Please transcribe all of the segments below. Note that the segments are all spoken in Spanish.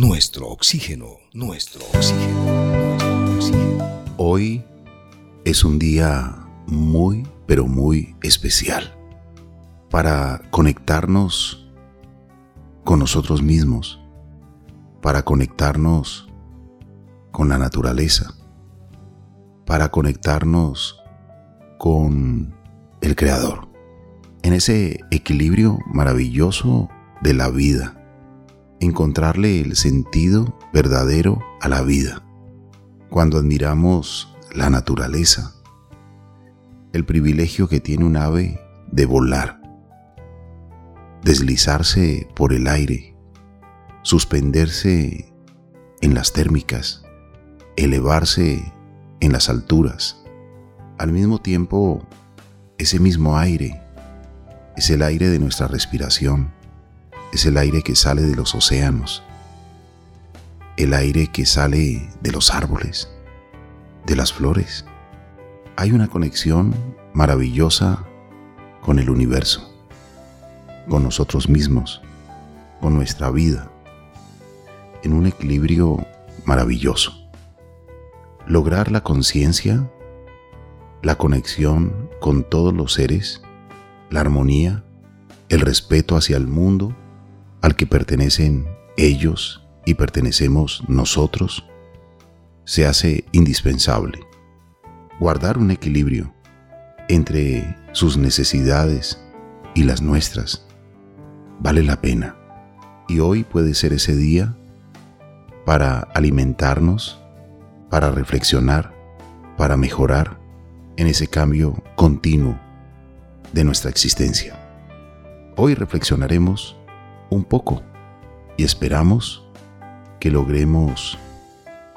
nuestro oxígeno, nuestro oxígeno, nuestro oxígeno. Hoy es un día muy, pero muy especial para conectarnos con nosotros mismos, para conectarnos con la naturaleza, para conectarnos con el Creador, en ese equilibrio maravilloso de la vida encontrarle el sentido verdadero a la vida. Cuando admiramos la naturaleza, el privilegio que tiene un ave de volar, deslizarse por el aire, suspenderse en las térmicas, elevarse en las alturas. Al mismo tiempo, ese mismo aire es el aire de nuestra respiración es el aire que sale de los océanos, el aire que sale de los árboles, de las flores. Hay una conexión maravillosa con el universo, con nosotros mismos, con nuestra vida, en un equilibrio maravilloso. Lograr la conciencia, la conexión con todos los seres, la armonía, el respeto hacia el mundo al que pertenecen ellos y pertenecemos nosotros, se hace indispensable guardar un equilibrio entre sus necesidades y las nuestras. Vale la pena. Y hoy puede ser ese día para alimentarnos, para reflexionar, para mejorar en ese cambio continuo de nuestra existencia. Hoy reflexionaremos un poco y esperamos que logremos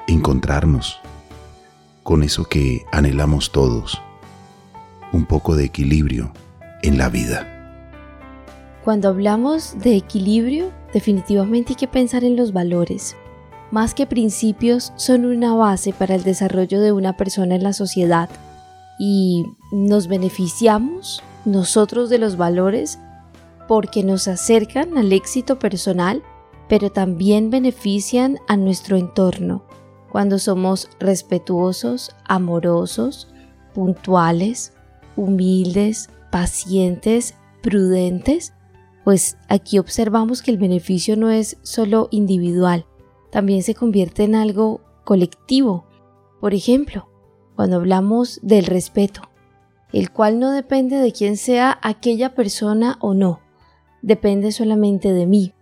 encontrarnos con eso que anhelamos todos, un poco de equilibrio en la vida. Cuando hablamos de equilibrio, definitivamente hay que pensar en los valores. Más que principios, son una base para el desarrollo de una persona en la sociedad y nos beneficiamos nosotros de los valores porque nos acercan al éxito personal, pero también benefician a nuestro entorno cuando somos respetuosos, amorosos, puntuales, humildes, pacientes, prudentes, pues aquí observamos que el beneficio no es solo individual, también se convierte en algo colectivo. Por ejemplo, cuando hablamos del respeto, el cual no depende de quién sea aquella persona o no, depende solamente de mí.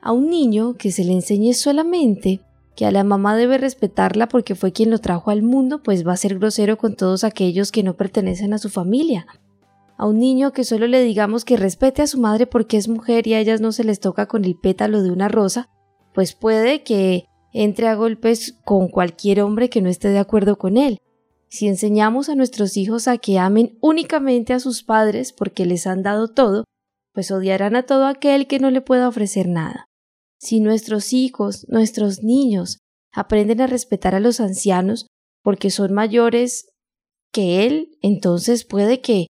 A un niño que se le enseñe solamente que a la mamá debe respetarla porque fue quien lo trajo al mundo, pues va a ser grosero con todos aquellos que no pertenecen a su familia. A un niño que solo le digamos que respete a su madre porque es mujer y a ellas no se les toca con el pétalo de una rosa, pues puede que entre a golpes con cualquier hombre que no esté de acuerdo con él. Si enseñamos a nuestros hijos a que amen únicamente a sus padres porque les han dado todo, pues odiarán a todo aquel que no le pueda ofrecer nada. Si nuestros hijos, nuestros niños, aprenden a respetar a los ancianos porque son mayores que él, entonces puede que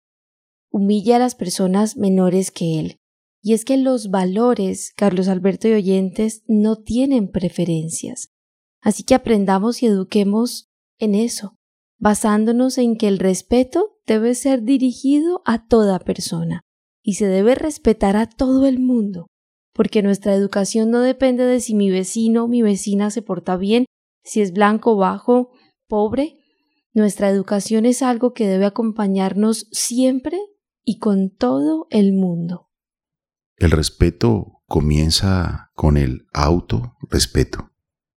humille a las personas menores que él. Y es que los valores, Carlos Alberto y oyentes, no tienen preferencias. Así que aprendamos y eduquemos en eso, basándonos en que el respeto debe ser dirigido a toda persona, y se debe respetar a todo el mundo, porque nuestra educación no depende de si mi vecino o mi vecina se porta bien, si es blanco, bajo, pobre. Nuestra educación es algo que debe acompañarnos siempre y con todo el mundo. El respeto comienza con el autorrespeto.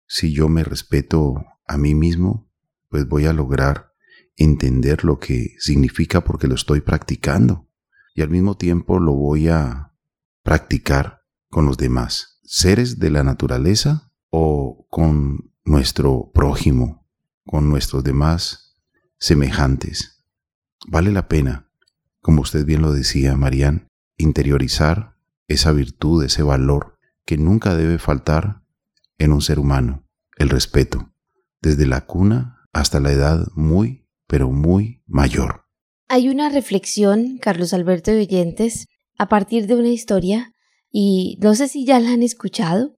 Si yo me respeto a mí mismo, pues voy a lograr entender lo que significa porque lo estoy practicando y al mismo tiempo lo voy a practicar con los demás, seres de la naturaleza o con nuestro prójimo, con nuestros demás semejantes. Vale la pena, como usted bien lo decía, Marían, interiorizar esa virtud, ese valor que nunca debe faltar en un ser humano, el respeto, desde la cuna hasta la edad muy, pero muy mayor. Hay una reflexión, Carlos Alberto de Oyentes, a partir de una historia, y no sé si ya la han escuchado,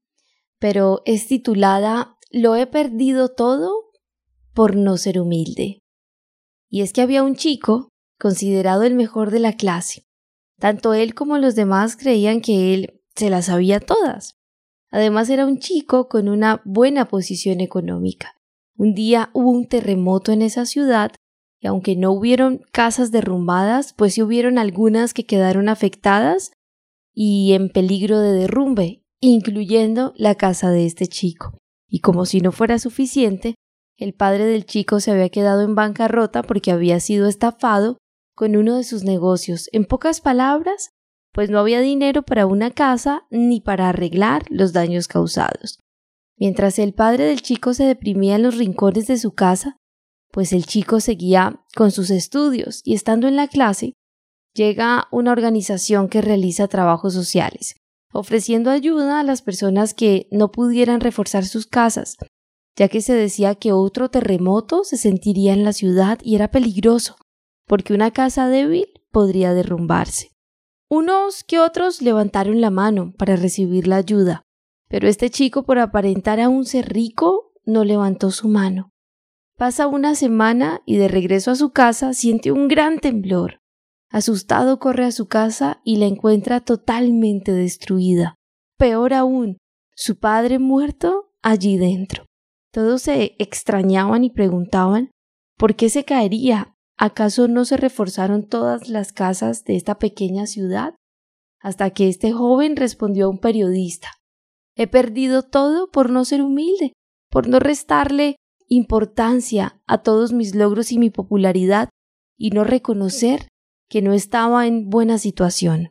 pero es titulada Lo he perdido todo por no ser humilde. Y es que había un chico, considerado el mejor de la clase. Tanto él como los demás creían que él se las sabía todas. Además era un chico con una buena posición económica. Un día hubo un terremoto en esa ciudad y aunque no hubieron casas derrumbadas, pues sí hubieron algunas que quedaron afectadas y en peligro de derrumbe, incluyendo la casa de este chico. Y como si no fuera suficiente, el padre del chico se había quedado en bancarrota porque había sido estafado con uno de sus negocios. En pocas palabras, pues no había dinero para una casa ni para arreglar los daños causados. Mientras el padre del chico se deprimía en los rincones de su casa, pues el chico seguía con sus estudios y estando en la clase, llega una organización que realiza trabajos sociales, ofreciendo ayuda a las personas que no pudieran reforzar sus casas, ya que se decía que otro terremoto se sentiría en la ciudad y era peligroso, porque una casa débil podría derrumbarse. Unos que otros levantaron la mano para recibir la ayuda, pero este chico, por aparentar aún ser rico, no levantó su mano. Pasa una semana y de regreso a su casa siente un gran temblor. Asustado corre a su casa y la encuentra totalmente destruida. Peor aún, su padre muerto allí dentro. Todos se extrañaban y preguntaban ¿por qué se caería? ¿Acaso no se reforzaron todas las casas de esta pequeña ciudad? Hasta que este joven respondió a un periodista He perdido todo por no ser humilde, por no restarle importancia a todos mis logros y mi popularidad y no reconocer que no estaba en buena situación.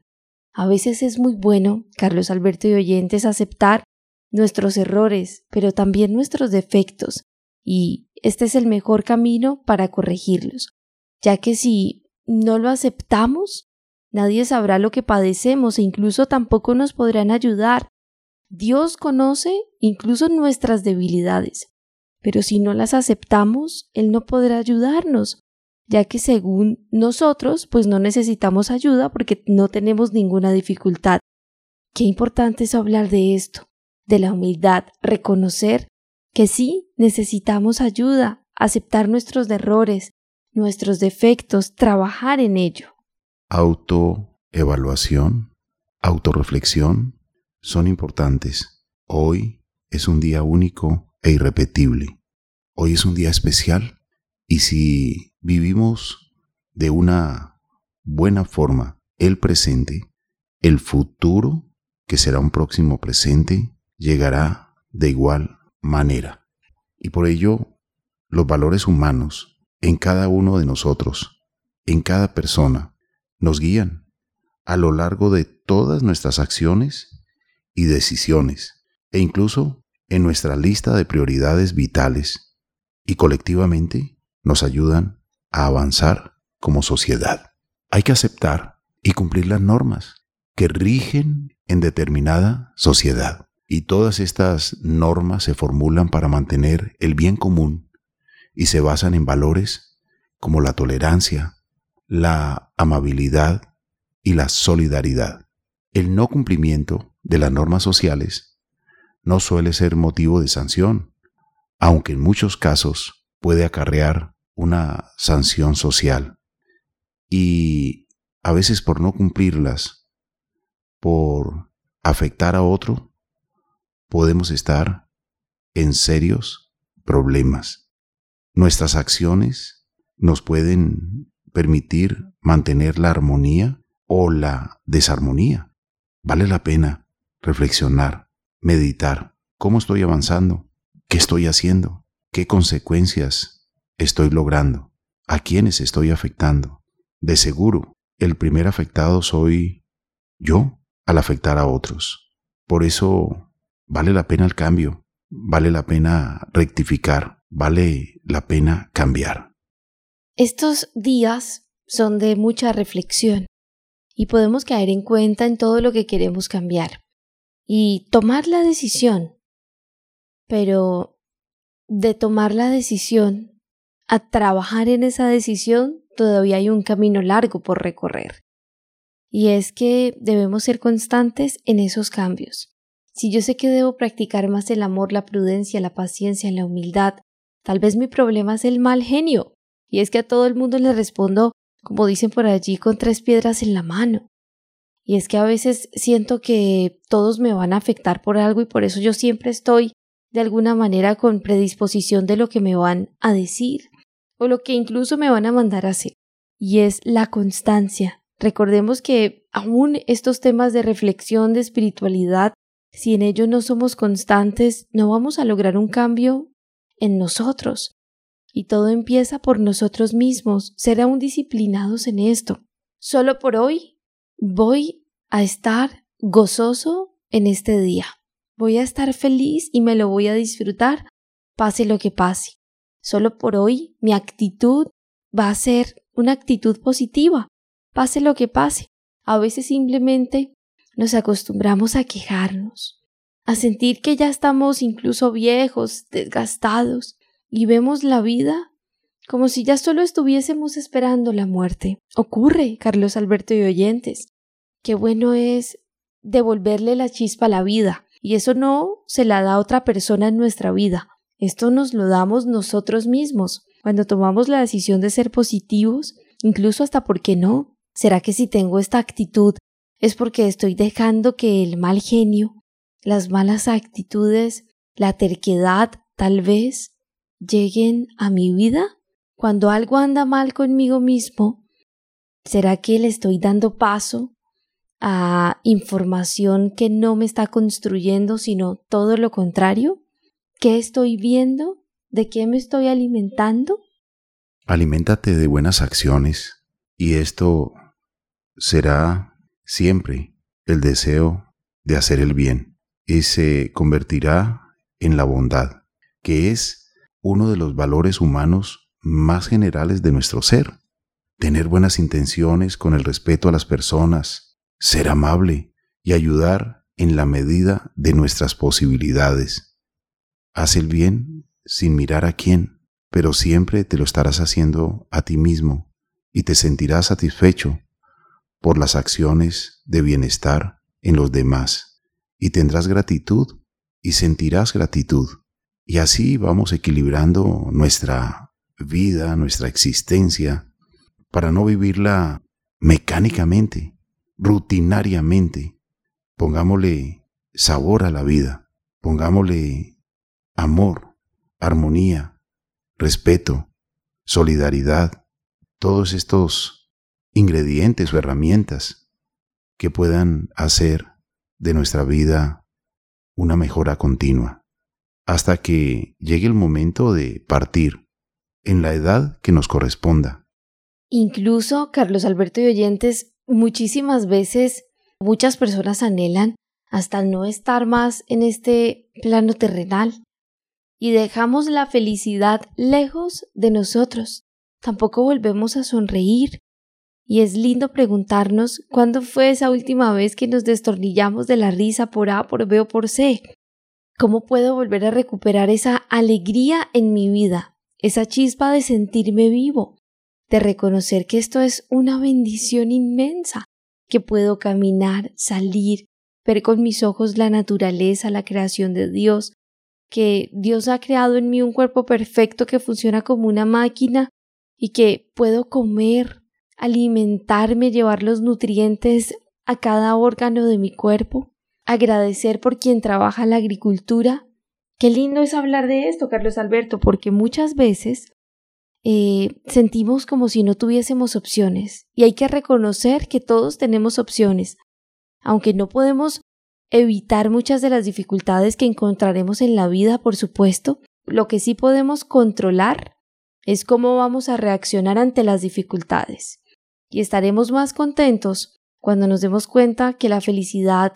A veces es muy bueno, Carlos Alberto y oyentes, aceptar nuestros errores, pero también nuestros defectos, y este es el mejor camino para corregirlos, ya que si no lo aceptamos, nadie sabrá lo que padecemos e incluso tampoco nos podrán ayudar. Dios conoce incluso nuestras debilidades, pero si no las aceptamos, Él no podrá ayudarnos, ya que según nosotros, pues no necesitamos ayuda porque no tenemos ninguna dificultad. Qué importante es hablar de esto, de la humildad, reconocer que sí necesitamos ayuda, aceptar nuestros errores, nuestros defectos, trabajar en ello. Autoevaluación, autorreflexión son importantes. Hoy es un día único e irrepetible. Hoy es un día especial y si vivimos de una buena forma el presente, el futuro, que será un próximo presente, llegará de igual manera. Y por ello, los valores humanos en cada uno de nosotros, en cada persona, nos guían a lo largo de todas nuestras acciones y decisiones, e incluso en nuestra lista de prioridades vitales, y colectivamente nos ayudan a avanzar como sociedad. Hay que aceptar y cumplir las normas que rigen en determinada sociedad. Y todas estas normas se formulan para mantener el bien común y se basan en valores como la tolerancia, la amabilidad y la solidaridad. El no cumplimiento de las normas sociales no suele ser motivo de sanción, aunque en muchos casos puede acarrear una sanción social. Y a veces por no cumplirlas, por afectar a otro, podemos estar en serios problemas. Nuestras acciones nos pueden permitir mantener la armonía o la desarmonía. Vale la pena reflexionar, meditar, cómo estoy avanzando, qué estoy haciendo, qué consecuencias estoy logrando, a quiénes estoy afectando. De seguro, el primer afectado soy yo al afectar a otros. Por eso vale la pena el cambio, vale la pena rectificar, vale la pena cambiar. Estos días son de mucha reflexión y podemos caer en cuenta en todo lo que queremos cambiar y tomar la decisión. Pero de tomar la decisión a trabajar en esa decisión, todavía hay un camino largo por recorrer. Y es que debemos ser constantes en esos cambios. Si yo sé que debo practicar más el amor, la prudencia, la paciencia, la humildad, tal vez mi problema es el mal genio. Y es que a todo el mundo le respondo, como dicen por allí, con tres piedras en la mano. Y es que a veces siento que todos me van a afectar por algo y por eso yo siempre estoy de alguna manera con predisposición de lo que me van a decir o lo que incluso me van a mandar a hacer. Y es la constancia. Recordemos que aún estos temas de reflexión, de espiritualidad, si en ellos no somos constantes, no vamos a lograr un cambio en nosotros. Y todo empieza por nosotros mismos, ser aún disciplinados en esto. Solo por hoy voy a estar gozoso en este día. Voy a estar feliz y me lo voy a disfrutar, pase lo que pase. Solo por hoy mi actitud va a ser una actitud positiva, pase lo que pase. A veces simplemente nos acostumbramos a quejarnos, a sentir que ya estamos incluso viejos, desgastados, y vemos la vida como si ya solo estuviésemos esperando la muerte. Ocurre, Carlos Alberto y oyentes. Qué bueno es devolverle la chispa a la vida, y eso no se la da otra persona en nuestra vida. Esto nos lo damos nosotros mismos. Cuando tomamos la decisión de ser positivos, incluso hasta por qué no. ¿Será que si tengo esta actitud es porque estoy dejando que el mal genio, las malas actitudes, la terquedad, tal vez, lleguen a mi vida? Cuando algo anda mal conmigo mismo, ¿será que le estoy dando paso a información que no me está construyendo, sino todo lo contrario? ¿Qué estoy viendo? ¿De qué me estoy alimentando? Aliméntate de buenas acciones y esto será siempre el deseo de hacer el bien y se convertirá en la bondad, que es uno de los valores humanos más generales de nuestro ser. Tener buenas intenciones con el respeto a las personas, ser amable y ayudar en la medida de nuestras posibilidades. Haz el bien sin mirar a quién, pero siempre te lo estarás haciendo a ti mismo y te sentirás satisfecho por las acciones de bienestar en los demás y tendrás gratitud y sentirás gratitud. Y así vamos equilibrando nuestra vida, nuestra existencia, para no vivirla mecánicamente, rutinariamente. Pongámosle sabor a la vida, pongámosle amor, armonía, respeto, solidaridad, todos estos ingredientes o herramientas que puedan hacer de nuestra vida una mejora continua, hasta que llegue el momento de partir en la edad que nos corresponda. Incluso, Carlos Alberto y oyentes, muchísimas veces muchas personas anhelan hasta no estar más en este plano terrenal y dejamos la felicidad lejos de nosotros. Tampoco volvemos a sonreír y es lindo preguntarnos cuándo fue esa última vez que nos destornillamos de la risa por A, por B o por C. ¿Cómo puedo volver a recuperar esa alegría en mi vida, esa chispa de sentirme vivo, de reconocer que esto es una bendición inmensa, que puedo caminar, salir, ver con mis ojos la naturaleza, la creación de Dios, que Dios ha creado en mí un cuerpo perfecto que funciona como una máquina y que puedo comer, alimentarme, llevar los nutrientes a cada órgano de mi cuerpo, agradecer por quien trabaja la agricultura. Qué lindo es hablar de esto, Carlos Alberto, porque muchas veces eh, sentimos como si no tuviésemos opciones y hay que reconocer que todos tenemos opciones, aunque no podemos evitar muchas de las dificultades que encontraremos en la vida, por supuesto, lo que sí podemos controlar es cómo vamos a reaccionar ante las dificultades y estaremos más contentos cuando nos demos cuenta que la felicidad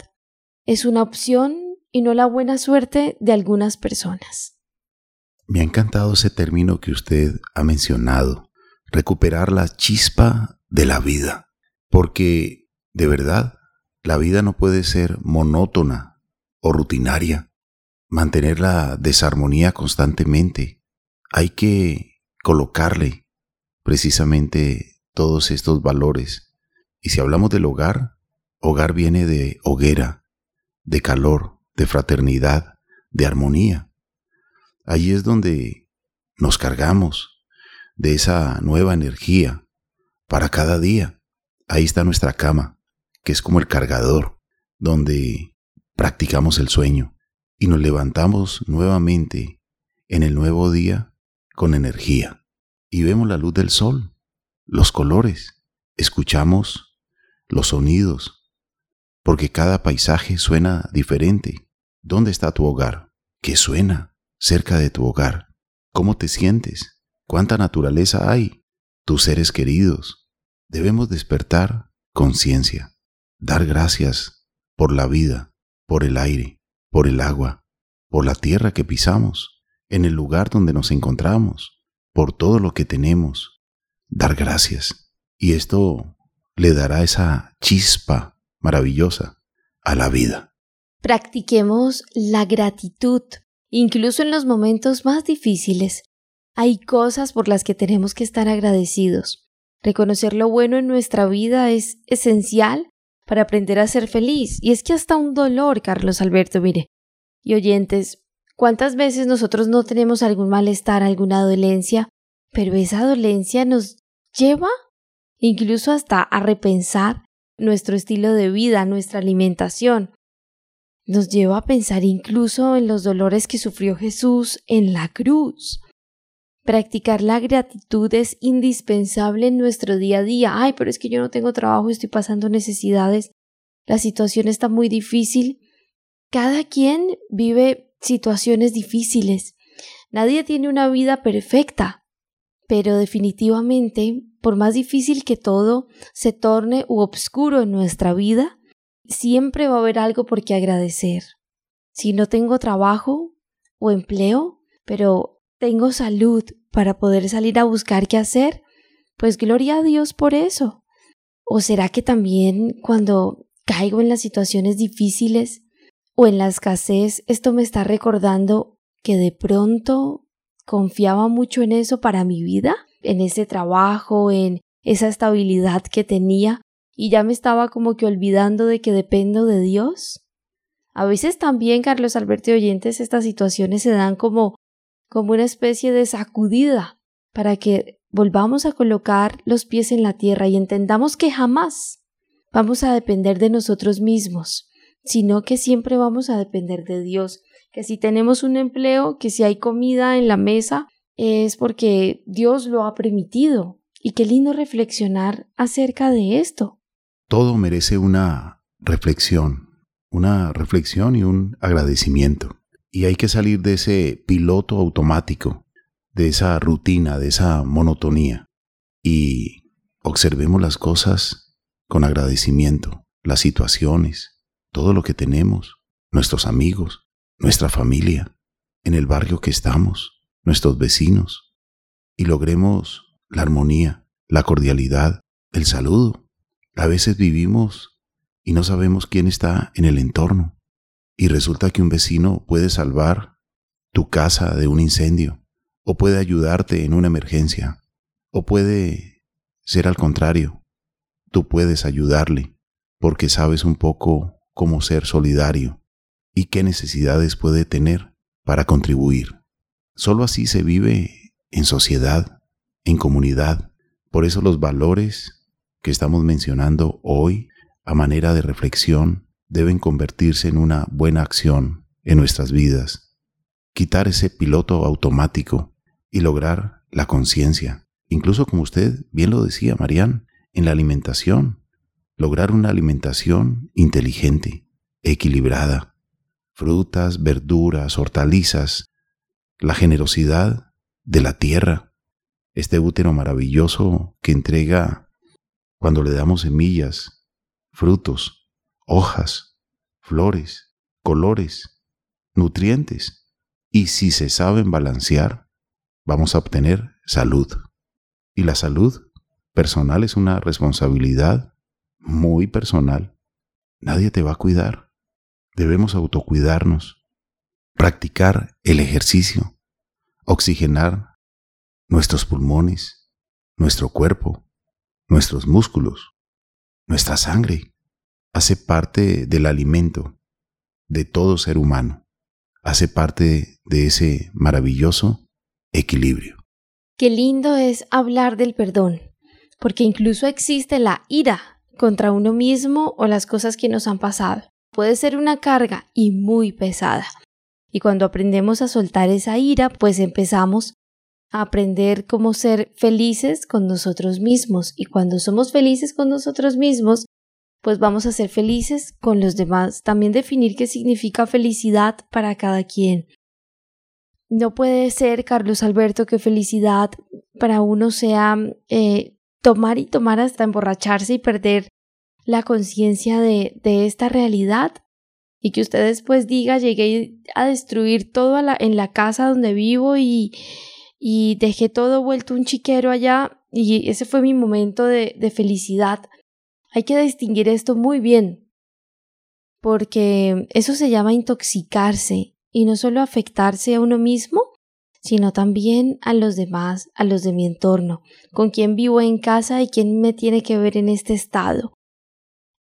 es una opción y no la buena suerte de algunas personas. Me ha encantado ese término que usted ha mencionado, recuperar la chispa de la vida, porque de verdad la vida no puede ser monótona o rutinaria, mantener la desarmonía constantemente. Hay que colocarle precisamente todos estos valores. Y si hablamos del hogar, hogar viene de hoguera, de calor, de fraternidad, de armonía. Allí es donde nos cargamos de esa nueva energía para cada día. Ahí está nuestra cama, que es como el cargador, donde practicamos el sueño y nos levantamos nuevamente en el nuevo día con energía. Y vemos la luz del sol, los colores, escuchamos los sonidos, porque cada paisaje suena diferente. ¿Dónde está tu hogar? ¿Qué suena cerca de tu hogar? ¿Cómo te sientes? ¿Cuánta naturaleza hay? Tus seres queridos. Debemos despertar conciencia, dar gracias por la vida, por el aire, por el agua, por la tierra que pisamos, en el lugar donde nos encontramos, por todo lo que tenemos. Dar gracias. Y esto le dará esa chispa maravillosa a la vida. Practiquemos la gratitud, incluso en los momentos más difíciles. Hay cosas por las que tenemos que estar agradecidos. Reconocer lo bueno en nuestra vida es esencial para aprender a ser feliz. Y es que hasta un dolor, Carlos Alberto, mire. Y oyentes, ¿cuántas veces nosotros no tenemos algún malestar, alguna dolencia, pero esa dolencia nos lleva incluso hasta a repensar nuestro estilo de vida, nuestra alimentación. Nos lleva a pensar incluso en los dolores que sufrió Jesús en la cruz. Practicar la gratitud es indispensable en nuestro día a día. Ay, pero es que yo no tengo trabajo, estoy pasando necesidades, la situación está muy difícil. Cada quien vive situaciones difíciles. Nadie tiene una vida perfecta, pero definitivamente por más difícil que todo se torne u obscuro en nuestra vida, siempre va a haber algo por qué agradecer. Si no tengo trabajo o empleo, pero tengo salud para poder salir a buscar qué hacer, pues gloria a Dios por eso. ¿O será que también cuando caigo en las situaciones difíciles o en la escasez, esto me está recordando que de pronto confiaba mucho en eso para mi vida? en ese trabajo, en esa estabilidad que tenía, y ya me estaba como que olvidando de que dependo de Dios. A veces también, Carlos Alberto y oyentes, estas situaciones se dan como, como una especie de sacudida para que volvamos a colocar los pies en la tierra y entendamos que jamás vamos a depender de nosotros mismos, sino que siempre vamos a depender de Dios, que si tenemos un empleo, que si hay comida en la mesa, es porque Dios lo ha permitido. Y qué lindo reflexionar acerca de esto. Todo merece una reflexión, una reflexión y un agradecimiento. Y hay que salir de ese piloto automático, de esa rutina, de esa monotonía. Y observemos las cosas con agradecimiento, las situaciones, todo lo que tenemos, nuestros amigos, nuestra familia, en el barrio que estamos, nuestros vecinos, y logremos la armonía, la cordialidad, el saludo. A veces vivimos y no sabemos quién está en el entorno, y resulta que un vecino puede salvar tu casa de un incendio, o puede ayudarte en una emergencia, o puede ser al contrario, tú puedes ayudarle porque sabes un poco cómo ser solidario y qué necesidades puede tener para contribuir. Solo así se vive en sociedad, en comunidad. Por eso los valores que estamos mencionando hoy a manera de reflexión deben convertirse en una buena acción en nuestras vidas. Quitar ese piloto automático y lograr la conciencia. Incluso como usted bien lo decía, Marian, en la alimentación. Lograr una alimentación inteligente, equilibrada. Frutas, verduras, hortalizas, la generosidad de la tierra, este útero maravilloso que entrega cuando le damos semillas, frutos, hojas, flores, colores, nutrientes. Y si se saben balancear, vamos a obtener salud. Y la salud personal es una responsabilidad muy personal. Nadie te va a cuidar. Debemos autocuidarnos practicar el ejercicio, oxigenar nuestros pulmones, nuestro cuerpo, nuestros músculos, nuestra sangre, hace parte del alimento, de todo ser humano. Hace parte de ese maravilloso equilibrio. Qué lindo es hablar del perdón, porque incluso existe la ira contra uno mismo o las cosas que nos han pasado. Puede ser una carga y muy pesada. Y cuando aprendemos a soltar esa ira, pues empezamos aprender cómo ser felices con nosotros mismos. Y cuando somos felices con nosotros mismos, pues vamos a ser felices con los demás. También definir qué significa felicidad para cada quien. No puede ser, Carlos Alberto, que felicidad para uno sea eh, tomar y tomar hasta emborracharse y perder la conciencia de, de, esta realidad y que usted después diga llegué a destruir todo en la casa donde vivo y, y dejé todo vuelto un chiquero allá y ese fue mi momento de, de felicidad. Hay que distinguir esto muy bien porque eso se llama intoxicarse y no solo afectarse a uno mismo, sino también a los demás, a los de mi entorno, con quien vivo en casa y quién me tiene que ver en este estado.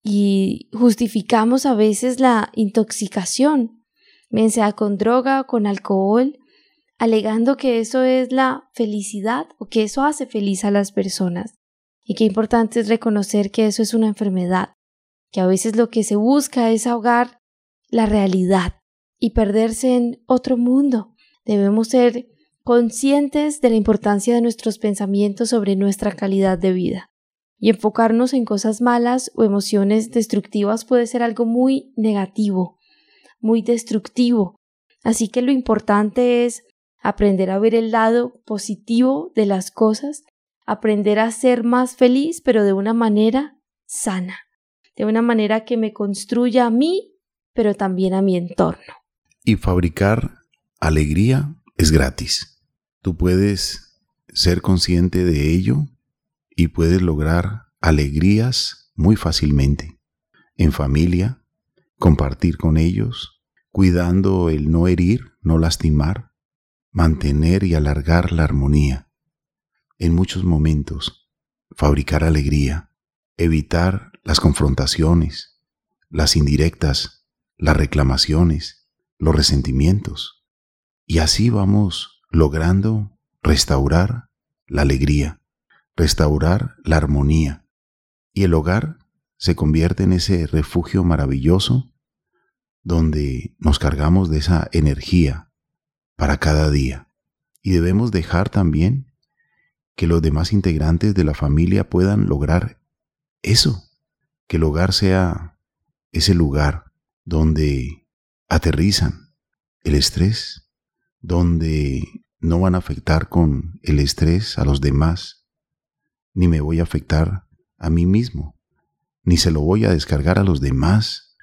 Y justificamos a veces la intoxicación, bien sea con droga con alcohol, alegando que eso es la felicidad o que eso hace feliz a las personas. Y qué importante es reconocer que eso es una enfermedad, que a veces lo que se busca es ahogar la realidad y perderse en otro mundo. Debemos ser conscientes de la importancia de nuestros pensamientos sobre nuestra calidad de vida. Y enfocarnos en cosas malas o emociones destructivas puede ser algo muy negativo, muy destructivo. Así que lo importante es aprender a ver el lado positivo de las cosas, aprender a ser más feliz, pero de una manera sana, de una manera que me construya a mí, pero también a mi entorno. Y fabricar alegría es gratis. Tú puedes ser consciente de ello y puedes lograr alegrías muy fácilmente. En familia, compartir con ellos, cuidando el no herir, no lastimar, mantener y alargar la armonía. En muchos momentos, fabricar alegría, evitar las confrontaciones, las indirectas, las reclamaciones, los resentimientos. Y así vamos logrando restaurar la alegría, restaurar la armonía. Y el hogar se convierte en ese refugio maravilloso donde nos cargamos de esa energía para cada día. Y debemos dejar también que los demás integrantes de la familia puedan lograr eso, que el hogar sea ese lugar donde aterrizan el estrés, donde no van a afectar con el estrés a los demás, ni me voy a afectar a mí mismo, ni se lo voy a descargar a los demás.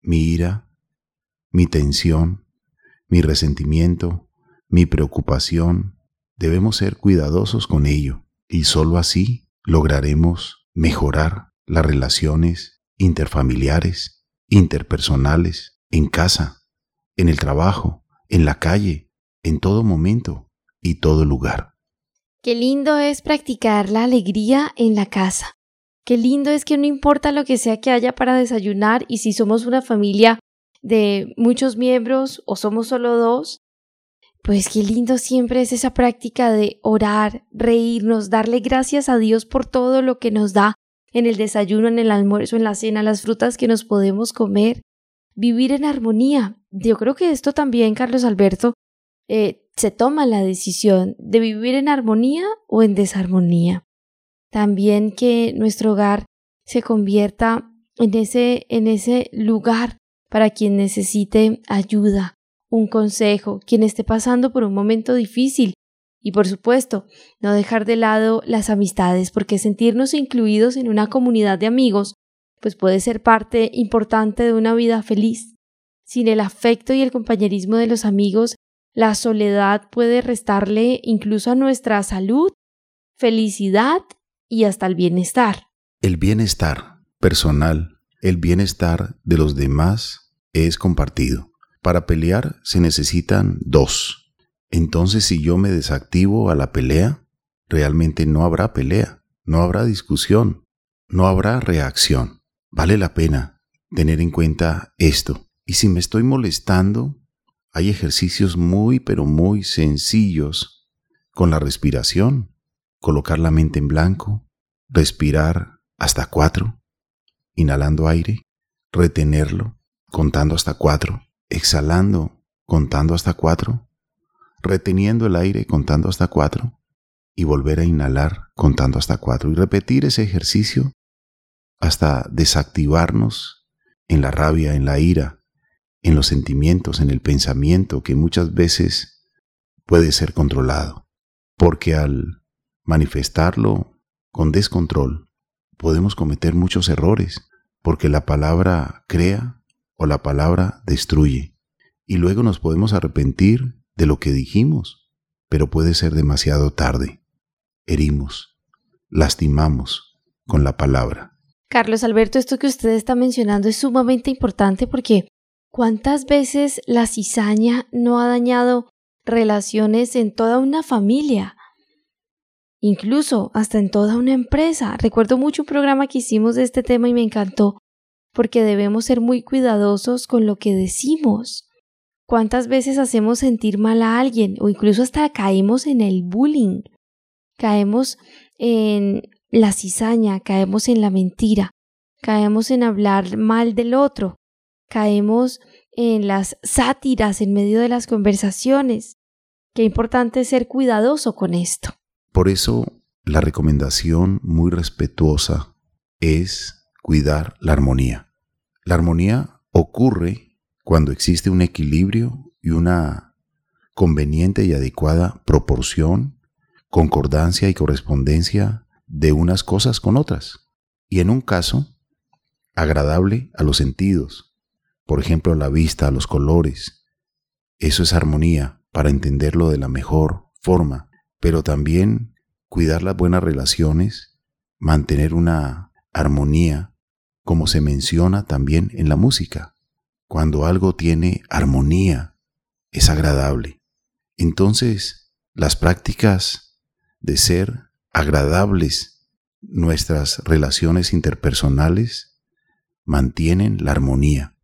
Mi ira, mi tensión, mi resentimiento, mi preocupación, debemos ser cuidadosos con ello y sólo así lograremos mejorar las relaciones interfamiliares, interpersonales, en casa, en el trabajo, en la calle, en todo momento y todo lugar. Qué lindo es practicar la alegría en la casa. Qué lindo es que no importa lo que sea que haya para desayunar y si somos una familia de muchos miembros o somos solo dos, pues qué lindo siempre es esa práctica de orar, reírnos, darle gracias a Dios por todo lo que nos da en el desayuno, en el almuerzo, en la cena, las frutas que nos podemos comer, vivir en armonía. Yo creo que esto también, Carlos Alberto, eh, se toma la decisión de vivir en armonía o en desarmonía. También que nuestro hogar se convierta en ese, en ese lugar para quien necesite ayuda, un consejo, quien esté pasando por un momento difícil. Y por supuesto, no dejar de lado las amistades, porque sentirnos incluidos en una comunidad de amigos, pues puede ser parte importante de una vida feliz. Sin el afecto y el compañerismo de los amigos, la soledad puede restarle incluso a nuestra salud, felicidad y hasta el bienestar. El bienestar personal, el bienestar de los demás es compartido. Para pelear se necesitan dos. Entonces si yo me desactivo a la pelea, realmente no habrá pelea, no habrá discusión, no habrá reacción. Vale la pena tener en cuenta esto Y si me estoy molestando, hay ejercicios muy, pero muy sencillos con la respiración. Colocar la mente en blanco, respirar hasta cuatro, inhalando aire, retenerlo, contando hasta cuatro, exhalando, contando hasta cuatro, reteniendo el aire, contando hasta cuatro, y volver a inhalar, contando hasta cuatro, y repetir ese ejercicio hasta desactivarnos en la rabia, en la ira, en los sentimientos, en el pensamiento que muchas veces puede ser controlado, porque al manifestarlo con descontrol podemos cometer muchos errores, porque la palabra crea o la palabra destruye, y luego nos podemos arrepentir de lo que dijimos, pero puede ser demasiado tarde. Herimos, lastimamos con la palabra. Carlos Alberto, esto que usted está mencionando es sumamente importante porque ¿Cuántas veces la cizaña no ha dañado relaciones en toda una familia? Incluso hasta en toda una empresa. Recuerdo mucho un programa que hicimos de este tema y me encantó, porque debemos ser muy cuidadosos con lo que decimos. ¿Cuántas veces hacemos sentir mal a alguien o incluso hasta caemos en el bullying? Caemos en la cizaña, caemos en la mentira, caemos en hablar mal del otro caemos en las sátiras en medio de las conversaciones. Qué importante ser cuidadoso con esto. Por eso, la recomendación muy respetuosa es cuidar la armonía. La armonía ocurre cuando existe un equilibrio y una conveniente y adecuada proporción, concordancia y correspondencia de unas cosas con otras. Y en un caso, agradable a los sentidos, por ejemplo, la vista, los colores. Eso es armonía para entenderlo de la mejor forma, pero también cuidar las buenas relaciones, mantener una armonía, como se menciona también en la música. Cuando algo tiene armonía, es agradable. Entonces, las prácticas de ser agradables, nuestras relaciones interpersonales, mantienen la armonía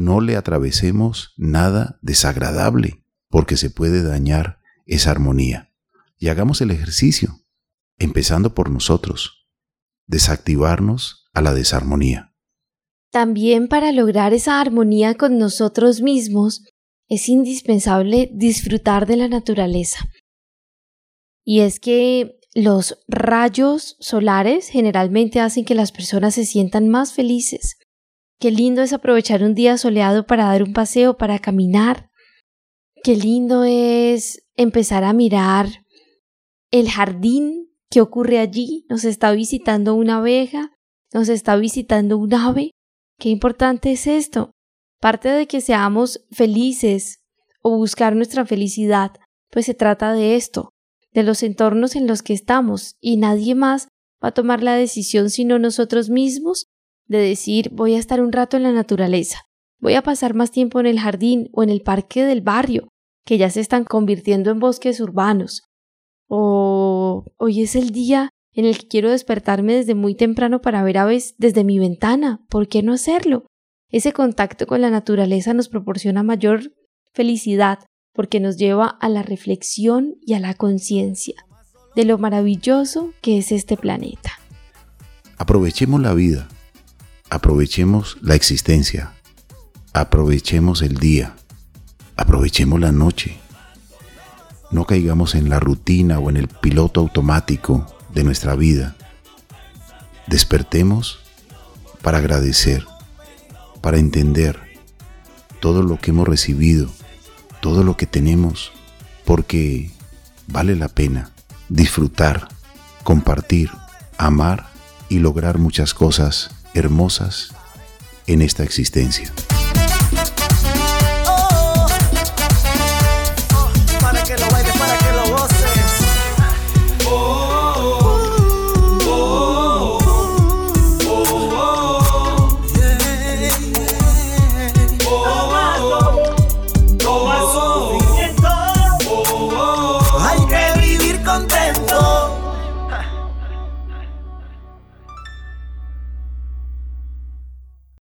no le atravesemos nada desagradable, porque se puede dañar esa armonía. Y hagamos el ejercicio, empezando por nosotros, desactivarnos a la desarmonía. También para lograr esa armonía con nosotros mismos, es indispensable disfrutar de la naturaleza. Y es que los rayos solares generalmente hacen que las personas se sientan más felices, Qué lindo es aprovechar un día soleado para dar un paseo, para caminar. Qué lindo es empezar a mirar el jardín que ocurre allí. Nos está visitando una abeja, nos está visitando un ave. Qué importante es esto. Parte de que seamos felices o buscar nuestra felicidad, pues se trata de esto, de los entornos en los que estamos, y nadie más va a tomar la decisión sino nosotros mismos de decir voy a estar un rato en la naturaleza, voy a pasar más tiempo en el jardín o en el parque del barrio, que ya se están convirtiendo en bosques urbanos. O hoy es el día en el que quiero despertarme desde muy temprano para ver aves desde mi ventana. ¿Por qué no hacerlo? Ese contacto con la naturaleza nos proporciona mayor felicidad porque nos lleva a la reflexión y a la conciencia de lo maravilloso que es este planeta. Aprovechemos la vida Aprovechemos la existencia, aprovechemos el día, aprovechemos la noche. No caigamos en la rutina o en el piloto automático de nuestra vida. Despertemos para agradecer, para entender todo lo que hemos recibido, todo lo que tenemos, porque vale la pena disfrutar, compartir, amar y lograr muchas cosas hermosas en esta existencia.